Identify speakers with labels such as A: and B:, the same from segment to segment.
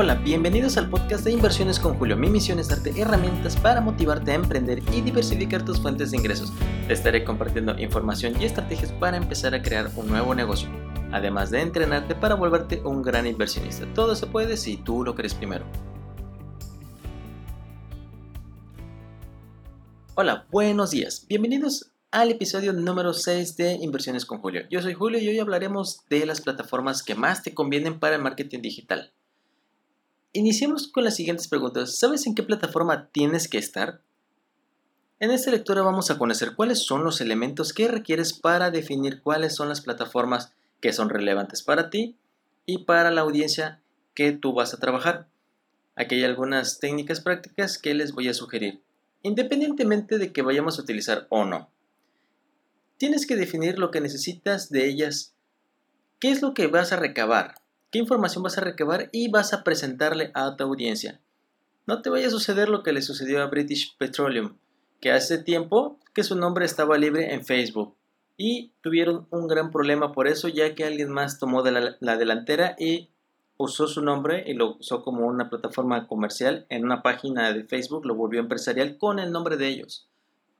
A: Hola, bienvenidos al podcast de Inversiones con Julio. Mi misión es darte herramientas para motivarte a emprender y diversificar tus fuentes de ingresos. Te estaré compartiendo información y estrategias para empezar a crear un nuevo negocio, además de entrenarte para volverte un gran inversionista. Todo se puede si tú lo crees primero. Hola, buenos días. Bienvenidos al episodio número 6 de Inversiones con Julio. Yo soy Julio y hoy hablaremos de las plataformas que más te convienen para el marketing digital. Iniciemos con las siguientes preguntas. ¿Sabes en qué plataforma tienes que estar? En esta lectura vamos a conocer cuáles son los elementos que requieres para definir cuáles son las plataformas que son relevantes para ti y para la audiencia que tú vas a trabajar. Aquí hay algunas técnicas prácticas que les voy a sugerir, independientemente de que vayamos a utilizar o no. Tienes que definir lo que necesitas de ellas, qué es lo que vas a recabar, qué información vas a recabar y vas a presentarle a tu audiencia. No te vaya a suceder lo que le sucedió a British Petroleum, que hace tiempo que su nombre estaba libre en Facebook y tuvieron un gran problema por eso ya que alguien más tomó de la, delantera y usó su nombre y lo usó como una plataforma comercial en una página de Facebook, lo volvió empresarial con el nombre de ellos.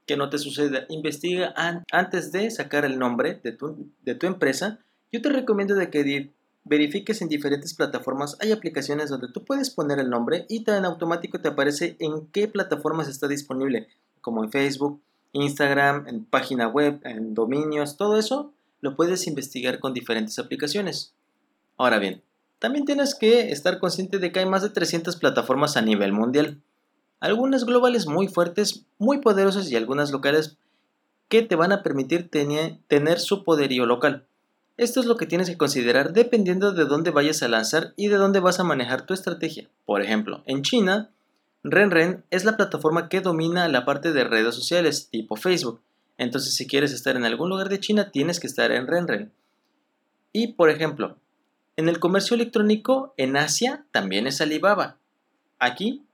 A: Que no te suceda, investiga antes de sacar el nombre de tu, de tu empresa. Yo te recomiendo de que verifiques en diferentes plataformas, hay aplicaciones donde tú puedes poner el nombre y en automático te aparece en qué plataformas está disponible, como en Facebook, Instagram, en página web, en dominios, todo eso lo puedes investigar con diferentes aplicaciones. Ahora bien, también tienes que estar consciente de que hay más de 300 plataformas a nivel mundial. Algunas globales muy fuertes, muy poderosas y algunas locales que te van a permitir tener su poderío local. Esto es lo que tienes que considerar dependiendo de dónde vayas a lanzar y de dónde vas a manejar tu estrategia. Por ejemplo, en China, RenRen es la plataforma que domina la parte de redes sociales tipo Facebook. Entonces, si quieres estar en algún lugar de China, tienes que estar en RenRen. Y, por ejemplo, en el comercio electrónico en Asia también es Alibaba. Aquí,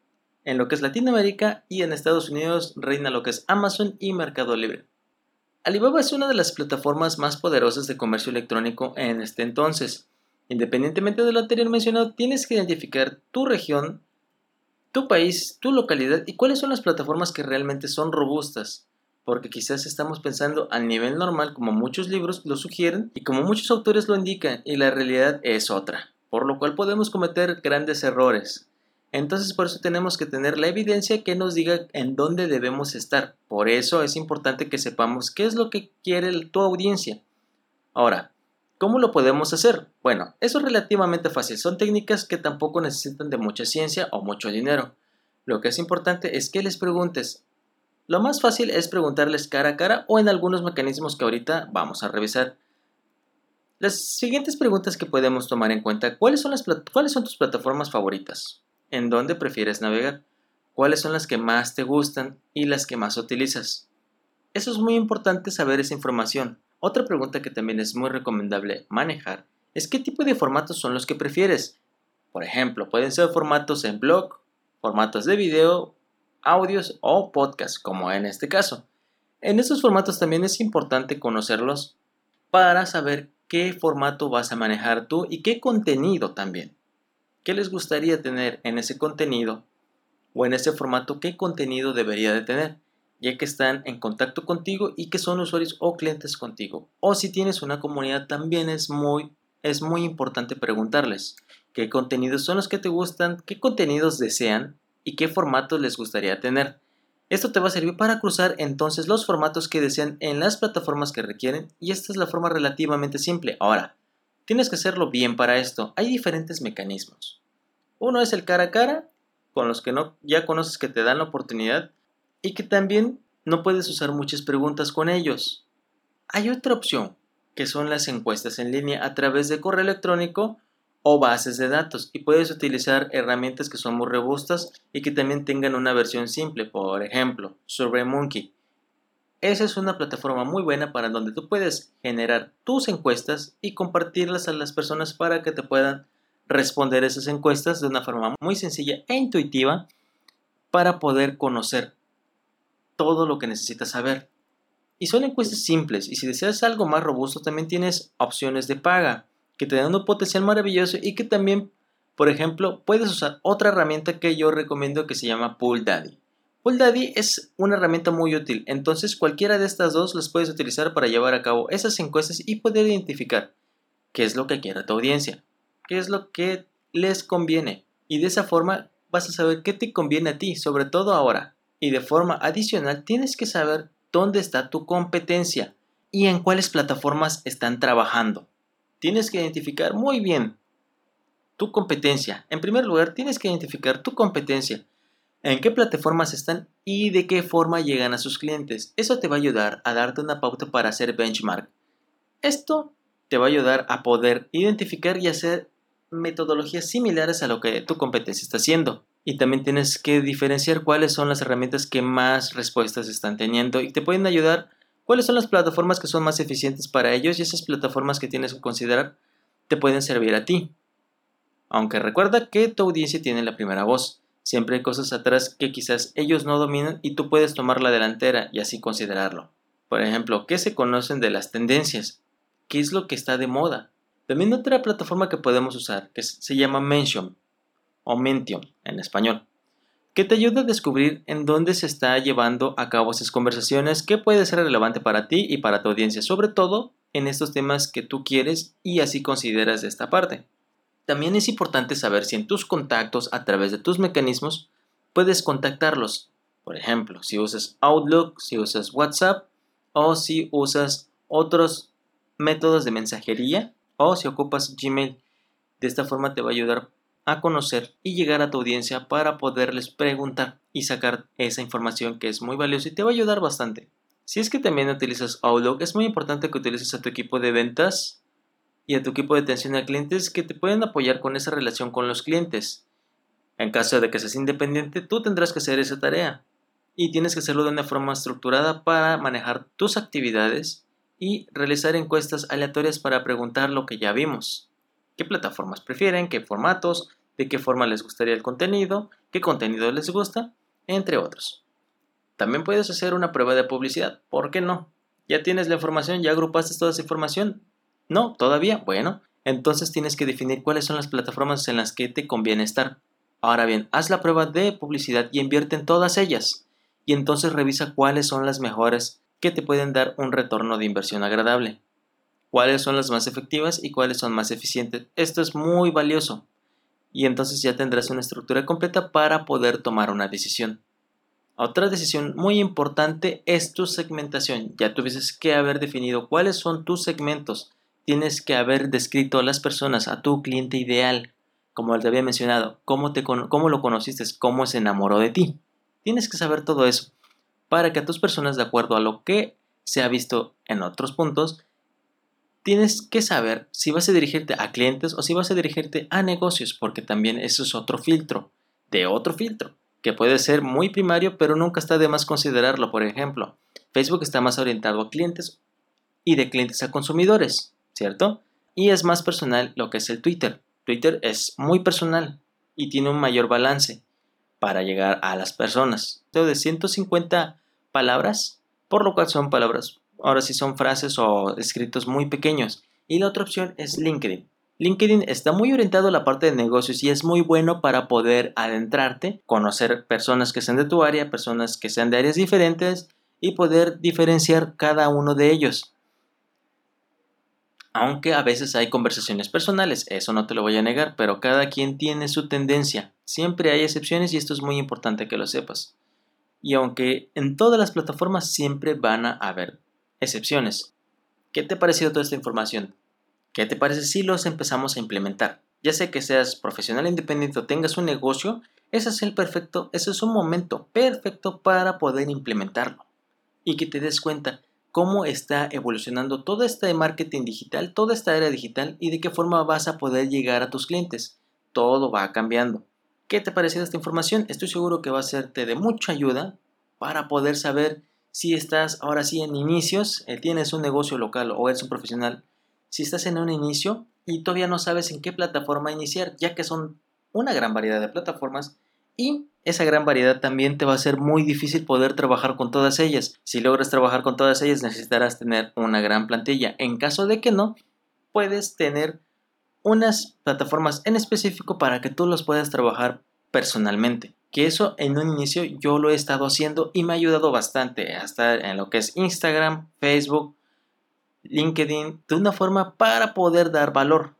A: en lo que es Latinoamérica y en Estados Unidos, reina lo que es Amazon y Mercado Libre. Alibaba es una de las plataformas más poderosas de comercio electrónico en este entonces. Independientemente de lo anterior mencionado, tienes que identificar tu región, tu país, tu localidad y cuáles son las plataformas que realmente son robustas. Porque quizás estamos pensando a nivel normal como muchos libros lo sugieren y como muchos autores lo indican y la realidad es otra. Por lo cual podemos cometer grandes errores. Entonces por eso tenemos que tener la evidencia que nos diga en dónde debemos estar. Por eso es importante que sepamos qué es lo que quiere tu audiencia. Ahora, ¿cómo lo podemos hacer? Bueno, eso es relativamente fácil. Son técnicas que tampoco necesitan de mucha ciencia o mucho dinero. Lo que es importante es que les preguntes. Lo más fácil es preguntarles cara a cara o en algunos mecanismos que ahorita vamos a revisar. Las siguientes preguntas que podemos tomar en cuenta, ¿cuáles son, las, ¿cuáles son tus plataformas favoritas? En dónde prefieres navegar, cuáles son las que más te gustan y las que más utilizas. Eso es muy importante saber esa información. Otra pregunta que también es muy recomendable manejar es qué tipo de formatos son los que prefieres. Por ejemplo, pueden ser formatos en blog, formatos de video, audios o podcast, como en este caso. En estos formatos también es importante conocerlos para saber qué formato vas a manejar tú y qué contenido también qué les gustaría tener en ese contenido o en ese formato, qué contenido debería de tener, ya que están en contacto contigo y que son usuarios o clientes contigo. O si tienes una comunidad, también es muy, es muy importante preguntarles qué contenidos son los que te gustan, qué contenidos desean y qué formatos les gustaría tener. Esto te va a servir para cruzar entonces los formatos que desean en las plataformas que requieren y esta es la forma relativamente simple. Ahora, Tienes que hacerlo bien para esto. Hay diferentes mecanismos. Uno es el cara a cara, con los que no, ya conoces que te dan la oportunidad y que también no puedes usar muchas preguntas con ellos. Hay otra opción, que son las encuestas en línea a través de correo electrónico o bases de datos y puedes utilizar herramientas que son muy robustas y que también tengan una versión simple, por ejemplo, SurveyMonkey esa es una plataforma muy buena para donde tú puedes generar tus encuestas y compartirlas a las personas para que te puedan responder esas encuestas de una forma muy sencilla e intuitiva para poder conocer todo lo que necesitas saber. Y son encuestas simples y si deseas algo más robusto también tienes opciones de paga que te dan un potencial maravilloso y que también Por ejemplo, puedes usar otra herramienta que yo recomiendo que se llama Pool Daddy. Pool Daddy es una herramienta muy útil, entonces cualquiera de estas dos las puedes utilizar para llevar a cabo esas encuestas y poder identificar qué es lo que quiere tu audiencia, qué es lo que les conviene. Y de esa forma vas a saber qué te conviene a ti, sobre todo ahora. Y de forma adicional tienes que saber dónde está tu competencia y en cuáles plataformas están trabajando. Tienes que identificar muy bien tu competencia. En primer lugar, tienes que identificar tu competencia en qué plataformas están y de qué forma llegan a sus clientes. Eso te va a ayudar a darte una pauta para hacer benchmark. Esto te va a ayudar a poder identificar y hacer metodologías similares a lo que tu competencia está haciendo. Y también tienes que diferenciar cuáles son las herramientas que más respuestas están teniendo y te pueden ayudar cuáles son las plataformas que son más eficientes para ellos y esas plataformas que tienes que considerar te pueden servir a ti. Aunque recuerda que tu audiencia tiene la primera voz. Siempre hay cosas atrás que quizás ellos no dominan y tú puedes tomar la delantera y así considerarlo. Por ejemplo, ¿qué se conocen de las tendencias? ¿Qué es lo que está de moda? También otra plataforma que podemos usar que se llama Mention o Mention en español, que te ayuda a descubrir en dónde se está llevando a cabo esas conversaciones, qué puede ser relevante para ti y para tu audiencia, sobre todo en estos temas que tú quieres y así consideras de esta parte. También es importante saber si en tus contactos, a través de tus mecanismos, puedes contactarlos. Por ejemplo, si usas Outlook, si usas WhatsApp o si usas otros métodos de mensajería o si ocupas Gmail. De esta forma te va a ayudar a conocer y llegar a tu audiencia para poderles preguntar y sacar esa información que es muy valiosa y te va a ayudar bastante. Si es que también utilizas Outlook, es muy importante que utilices a tu equipo de ventas y a tu equipo de atención a clientes que te pueden apoyar con esa relación con los clientes. En caso de que seas independiente, tú tendrás que hacer esa tarea y tienes que hacerlo de una forma estructurada para manejar tus actividades y realizar encuestas aleatorias para preguntar lo que ya vimos. ¿Qué plataformas prefieren? ¿Qué formatos? ¿De qué forma les gustaría el contenido? ¿Qué contenido les gusta? Entre otros. También puedes hacer una prueba de publicidad. ¿Por qué no? Ya tienes la información, ya agrupaste toda esa información, no, todavía. Bueno, entonces tienes que definir cuáles son las plataformas en las que te conviene estar. Ahora bien, haz la prueba de publicidad y invierte en todas ellas. Y entonces revisa cuáles son las mejores que te pueden dar un retorno de inversión agradable. Cuáles son las más efectivas y cuáles son más eficientes. Esto es muy valioso. Y entonces ya tendrás una estructura completa para poder tomar una decisión. Otra decisión muy importante es tu segmentación. Ya tuvieses que haber definido cuáles son tus segmentos tienes que haber descrito a las personas, a tu cliente ideal, como te había mencionado, cómo, te, cómo lo conociste, cómo se enamoró de ti. Tienes que saber todo eso para que a tus personas, de acuerdo a lo que se ha visto en otros puntos, tienes que saber si vas a dirigirte a clientes o si vas a dirigirte a negocios, porque también eso es otro filtro, de otro filtro, que puede ser muy primario, pero nunca está de más considerarlo. Por ejemplo, Facebook está más orientado a clientes y de clientes a consumidores. ¿Cierto? Y es más personal lo que es el Twitter. Twitter es muy personal y tiene un mayor balance para llegar a las personas. De 150 palabras, por lo cual son palabras, ahora sí son frases o escritos muy pequeños. Y la otra opción es LinkedIn. LinkedIn está muy orientado a la parte de negocios y es muy bueno para poder adentrarte, conocer personas que sean de tu área, personas que sean de áreas diferentes y poder diferenciar cada uno de ellos aunque a veces hay conversaciones personales, eso no te lo voy a negar, pero cada quien tiene su tendencia. Siempre hay excepciones y esto es muy importante que lo sepas. Y aunque en todas las plataformas siempre van a haber excepciones. ¿Qué te ha parecido toda esta información? ¿Qué te parece si los empezamos a implementar? Ya sé que seas profesional independiente o tengas un negocio, ese es el perfecto, ese es un momento perfecto para poder implementarlo. Y que te des cuenta cómo está evolucionando todo este marketing digital, toda esta era digital y de qué forma vas a poder llegar a tus clientes. Todo va cambiando. ¿Qué te ha parecido esta información? Estoy seguro que va a serte de mucha ayuda para poder saber si estás ahora sí en inicios, eh, tienes un negocio local o eres un profesional. Si estás en un inicio y todavía no sabes en qué plataforma iniciar, ya que son una gran variedad de plataformas, y esa gran variedad también te va a ser muy difícil poder trabajar con todas ellas. Si logras trabajar con todas ellas necesitarás tener una gran plantilla. En caso de que no, puedes tener unas plataformas en específico para que tú los puedas trabajar personalmente. Que eso en un inicio yo lo he estado haciendo y me ha ayudado bastante hasta en lo que es Instagram, Facebook, LinkedIn, de una forma para poder dar valor.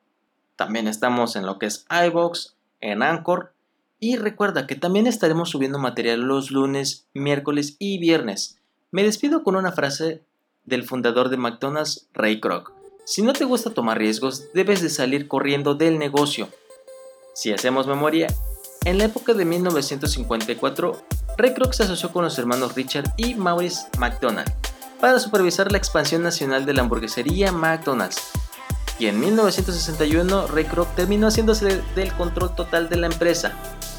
A: También estamos en lo que es iBox, en Anchor. Y recuerda que también estaremos subiendo material los lunes, miércoles y viernes. Me despido con una frase del fundador de McDonald's, Ray Kroc. Si no te gusta tomar riesgos, debes de salir corriendo del negocio. Si hacemos memoria, en la época de 1954, Ray Kroc se asoció con los hermanos Richard y Maurice McDonald para supervisar la expansión nacional de la hamburguesería McDonald's. Y en 1961, Ray Kroc terminó haciéndose del control total de la empresa.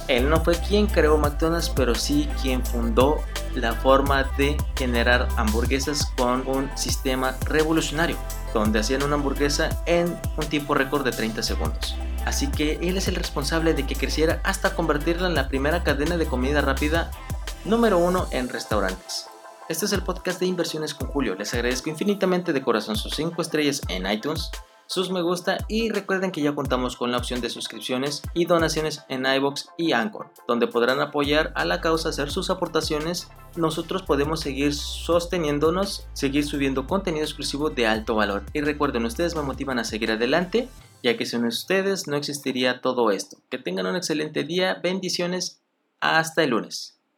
A: Él no fue quien creó McDonald's, pero sí quien fundó la forma de generar hamburguesas con un sistema revolucionario, donde hacían una hamburguesa en un tiempo récord de 30 segundos. Así que él es el responsable de que creciera hasta convertirla en la primera cadena de comida rápida número uno en restaurantes. Este es el podcast de inversiones con Julio. Les agradezco infinitamente de corazón sus 5 estrellas en iTunes, sus me gusta y recuerden que ya contamos con la opción de suscripciones y donaciones en iBox y Anchor, donde podrán apoyar a la causa, hacer sus aportaciones. Nosotros podemos seguir sosteniéndonos, seguir subiendo contenido exclusivo de alto valor. Y recuerden, ustedes me motivan a seguir adelante, ya que sin ustedes no existiría todo esto. Que tengan un excelente día, bendiciones, hasta el lunes.